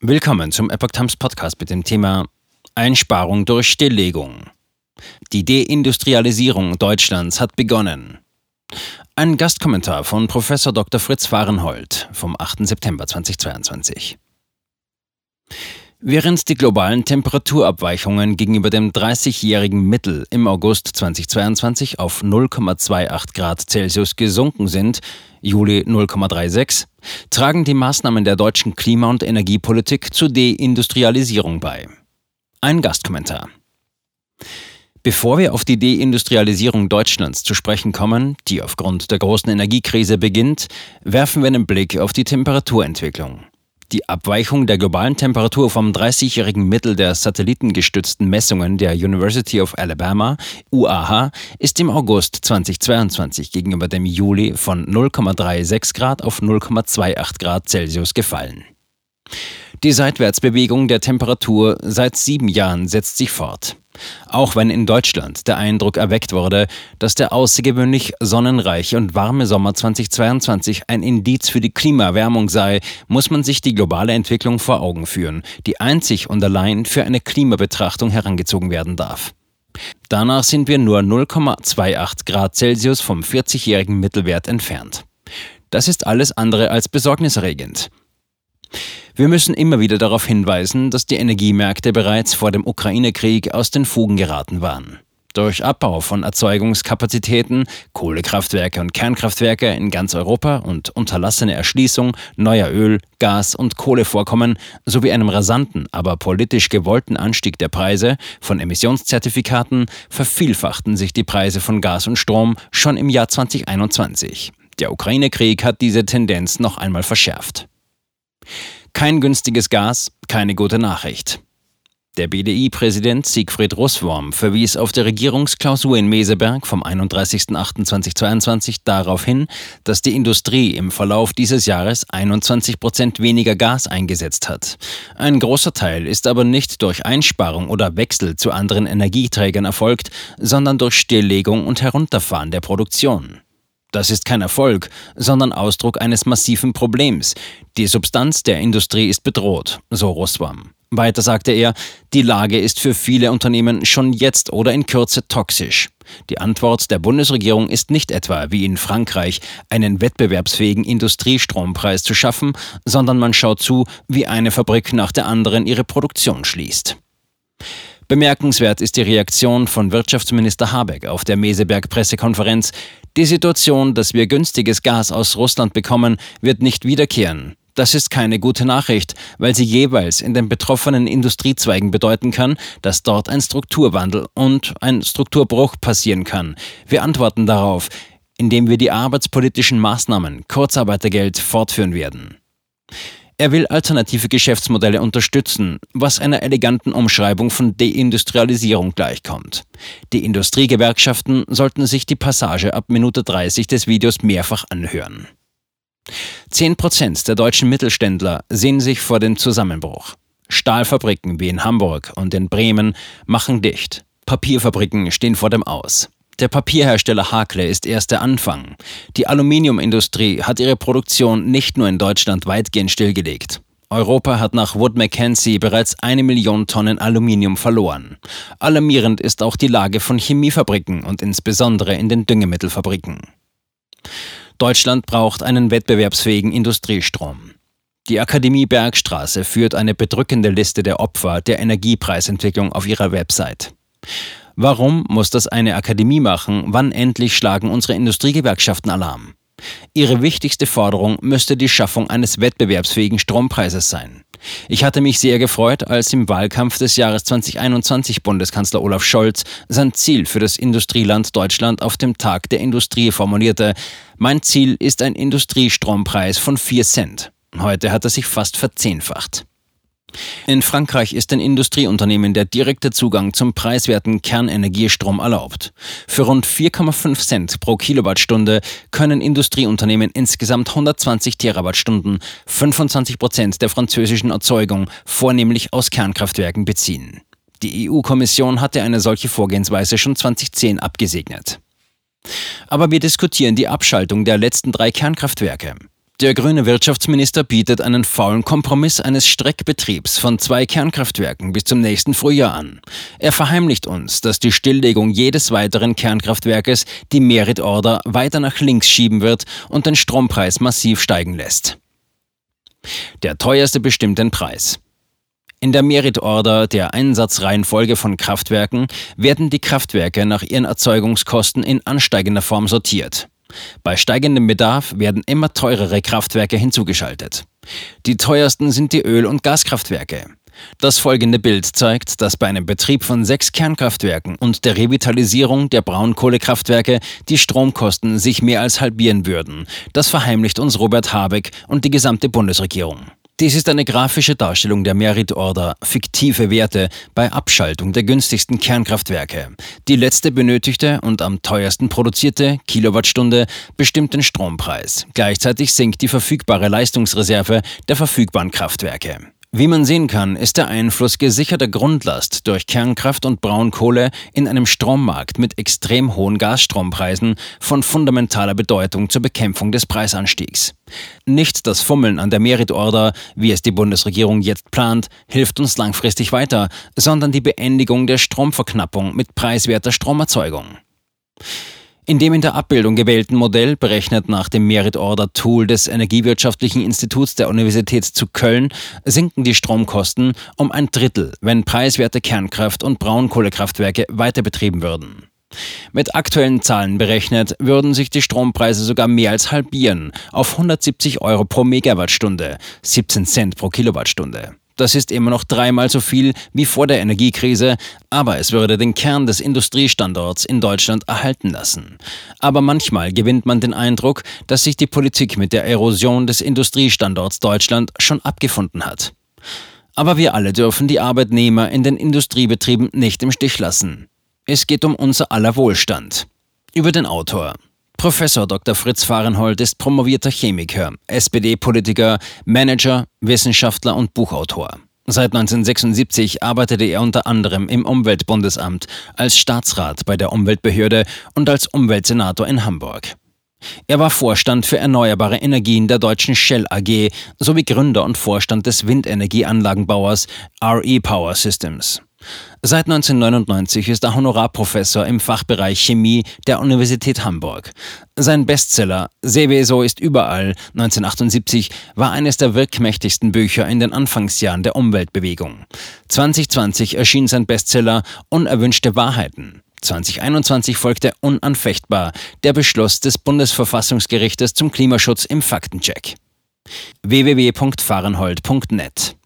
Willkommen zum Epoch Times Podcast mit dem Thema Einsparung durch Stilllegung. Die Deindustrialisierung Deutschlands hat begonnen. Ein Gastkommentar von Prof. Dr. Fritz Fahrenhold vom 8. September 2022. Während die globalen Temperaturabweichungen gegenüber dem 30-jährigen Mittel im August 2022 auf 0,28 Grad Celsius gesunken sind, Juli 0,36, tragen die Maßnahmen der deutschen Klima- und Energiepolitik zur Deindustrialisierung bei. Ein Gastkommentar. Bevor wir auf die Deindustrialisierung Deutschlands zu sprechen kommen, die aufgrund der großen Energiekrise beginnt, werfen wir einen Blick auf die Temperaturentwicklung. Die Abweichung der globalen Temperatur vom 30-jährigen Mittel der satellitengestützten Messungen der University of Alabama, UAH, ist im August 2022 gegenüber dem Juli von 0,36 Grad auf 0,28 Grad Celsius gefallen. Die Seitwärtsbewegung der Temperatur seit sieben Jahren setzt sich fort. Auch wenn in Deutschland der Eindruck erweckt wurde, dass der außergewöhnlich sonnenreiche und warme Sommer 2022 ein Indiz für die Klimaerwärmung sei, muss man sich die globale Entwicklung vor Augen führen, die einzig und allein für eine Klimabetrachtung herangezogen werden darf. Danach sind wir nur 0,28 Grad Celsius vom 40-jährigen Mittelwert entfernt. Das ist alles andere als besorgniserregend. Wir müssen immer wieder darauf hinweisen, dass die Energiemärkte bereits vor dem Ukraine-Krieg aus den Fugen geraten waren. Durch Abbau von Erzeugungskapazitäten, Kohlekraftwerke und Kernkraftwerke in ganz Europa und unterlassene Erschließung neuer Öl-, Gas- und Kohlevorkommen sowie einem rasanten, aber politisch gewollten Anstieg der Preise von Emissionszertifikaten vervielfachten sich die Preise von Gas und Strom schon im Jahr 2021. Der Ukraine-Krieg hat diese Tendenz noch einmal verschärft. Kein günstiges Gas, keine gute Nachricht. Der BDI-Präsident Siegfried Russwurm verwies auf der Regierungsklausur in Meseberg vom 31.08.2022 darauf hin, dass die Industrie im Verlauf dieses Jahres 21 Prozent weniger Gas eingesetzt hat. Ein großer Teil ist aber nicht durch Einsparung oder Wechsel zu anderen Energieträgern erfolgt, sondern durch Stilllegung und Herunterfahren der Produktion. Das ist kein Erfolg, sondern Ausdruck eines massiven Problems. Die Substanz der Industrie ist bedroht, so Roswam. Weiter sagte er, die Lage ist für viele Unternehmen schon jetzt oder in Kürze toxisch. Die Antwort der Bundesregierung ist nicht etwa, wie in Frankreich, einen wettbewerbsfähigen Industriestrompreis zu schaffen, sondern man schaut zu, wie eine Fabrik nach der anderen ihre Produktion schließt. Bemerkenswert ist die Reaktion von Wirtschaftsminister Habeck auf der Meseberg-Pressekonferenz. Die Situation, dass wir günstiges Gas aus Russland bekommen, wird nicht wiederkehren. Das ist keine gute Nachricht, weil sie jeweils in den betroffenen Industriezweigen bedeuten kann, dass dort ein Strukturwandel und ein Strukturbruch passieren kann. Wir antworten darauf, indem wir die arbeitspolitischen Maßnahmen Kurzarbeitergeld fortführen werden. Er will alternative Geschäftsmodelle unterstützen, was einer eleganten Umschreibung von Deindustrialisierung gleichkommt. Die Industriegewerkschaften sollten sich die Passage ab Minute 30 des Videos mehrfach anhören. Zehn Prozent der deutschen Mittelständler sehen sich vor dem Zusammenbruch. Stahlfabriken wie in Hamburg und in Bremen machen dicht. Papierfabriken stehen vor dem Aus. Der Papierhersteller Hakle ist erst der Anfang. Die Aluminiumindustrie hat ihre Produktion nicht nur in Deutschland weitgehend stillgelegt. Europa hat nach Wood Mackenzie bereits eine Million Tonnen Aluminium verloren. Alarmierend ist auch die Lage von Chemiefabriken und insbesondere in den Düngemittelfabriken. Deutschland braucht einen wettbewerbsfähigen Industriestrom. Die Akademie Bergstraße führt eine bedrückende Liste der Opfer der Energiepreisentwicklung auf ihrer Website. Warum muss das eine Akademie machen? Wann endlich schlagen unsere Industriegewerkschaften Alarm? Ihre wichtigste Forderung müsste die Schaffung eines wettbewerbsfähigen Strompreises sein. Ich hatte mich sehr gefreut, als im Wahlkampf des Jahres 2021 Bundeskanzler Olaf Scholz sein Ziel für das Industrieland Deutschland auf dem Tag der Industrie formulierte. Mein Ziel ist ein Industriestrompreis von 4 Cent. Heute hat er sich fast verzehnfacht. In Frankreich ist den Industrieunternehmen der direkte Zugang zum preiswerten Kernenergiestrom erlaubt. Für rund 4,5 Cent pro Kilowattstunde können Industrieunternehmen insgesamt 120 Terawattstunden, 25 Prozent der französischen Erzeugung, vornehmlich aus Kernkraftwerken beziehen. Die EU-Kommission hatte eine solche Vorgehensweise schon 2010 abgesegnet. Aber wir diskutieren die Abschaltung der letzten drei Kernkraftwerke. Der grüne Wirtschaftsminister bietet einen faulen Kompromiss eines Streckbetriebs von zwei Kernkraftwerken bis zum nächsten Frühjahr an. Er verheimlicht uns, dass die Stilllegung jedes weiteren Kernkraftwerkes die Merit-Order weiter nach links schieben wird und den Strompreis massiv steigen lässt. Der teuerste bestimmt den Preis. In der Merit-Order der Einsatzreihenfolge von Kraftwerken werden die Kraftwerke nach ihren Erzeugungskosten in ansteigender Form sortiert. Bei steigendem Bedarf werden immer teurere Kraftwerke hinzugeschaltet. Die teuersten sind die Öl- und Gaskraftwerke. Das folgende Bild zeigt, dass bei einem Betrieb von sechs Kernkraftwerken und der Revitalisierung der Braunkohlekraftwerke die Stromkosten sich mehr als halbieren würden. Das verheimlicht uns Robert Habeck und die gesamte Bundesregierung. Dies ist eine grafische Darstellung der Merit-Order, fiktive Werte bei Abschaltung der günstigsten Kernkraftwerke. Die letzte benötigte und am teuersten produzierte Kilowattstunde bestimmt den Strompreis. Gleichzeitig sinkt die verfügbare Leistungsreserve der verfügbaren Kraftwerke. Wie man sehen kann, ist der Einfluss gesicherter Grundlast durch Kernkraft und Braunkohle in einem Strommarkt mit extrem hohen Gasstrompreisen von fundamentaler Bedeutung zur Bekämpfung des Preisanstiegs. Nicht das Fummeln an der Merit-Order, wie es die Bundesregierung jetzt plant, hilft uns langfristig weiter, sondern die Beendigung der Stromverknappung mit preiswerter Stromerzeugung. In dem in der Abbildung gewählten Modell, berechnet nach dem Merit Order Tool des Energiewirtschaftlichen Instituts der Universität zu Köln, sinken die Stromkosten um ein Drittel, wenn preiswerte Kernkraft- und Braunkohlekraftwerke weiter betrieben würden. Mit aktuellen Zahlen berechnet würden sich die Strompreise sogar mehr als halbieren auf 170 Euro pro Megawattstunde, 17 Cent pro Kilowattstunde. Das ist immer noch dreimal so viel wie vor der Energiekrise, aber es würde den Kern des Industriestandorts in Deutschland erhalten lassen. Aber manchmal gewinnt man den Eindruck, dass sich die Politik mit der Erosion des Industriestandorts Deutschland schon abgefunden hat. Aber wir alle dürfen die Arbeitnehmer in den Industriebetrieben nicht im Stich lassen. Es geht um unser aller Wohlstand. Über den Autor. Professor Dr. Fritz Fahrenhold ist promovierter Chemiker, SPD-Politiker, Manager, Wissenschaftler und Buchautor. Seit 1976 arbeitete er unter anderem im Umweltbundesamt, als Staatsrat bei der Umweltbehörde und als Umweltsenator in Hamburg. Er war Vorstand für erneuerbare Energien der deutschen Shell AG sowie Gründer und Vorstand des Windenergieanlagenbauers RE Power Systems. Seit 1999 ist er Honorarprofessor im Fachbereich Chemie der Universität Hamburg. Sein Bestseller Seveso ist überall 1978 war eines der wirkmächtigsten Bücher in den Anfangsjahren der Umweltbewegung. 2020 erschien sein Bestseller Unerwünschte Wahrheiten. 2021 folgte unanfechtbar der Beschluss des Bundesverfassungsgerichtes zum Klimaschutz im Faktencheck. www.fahrenhold.net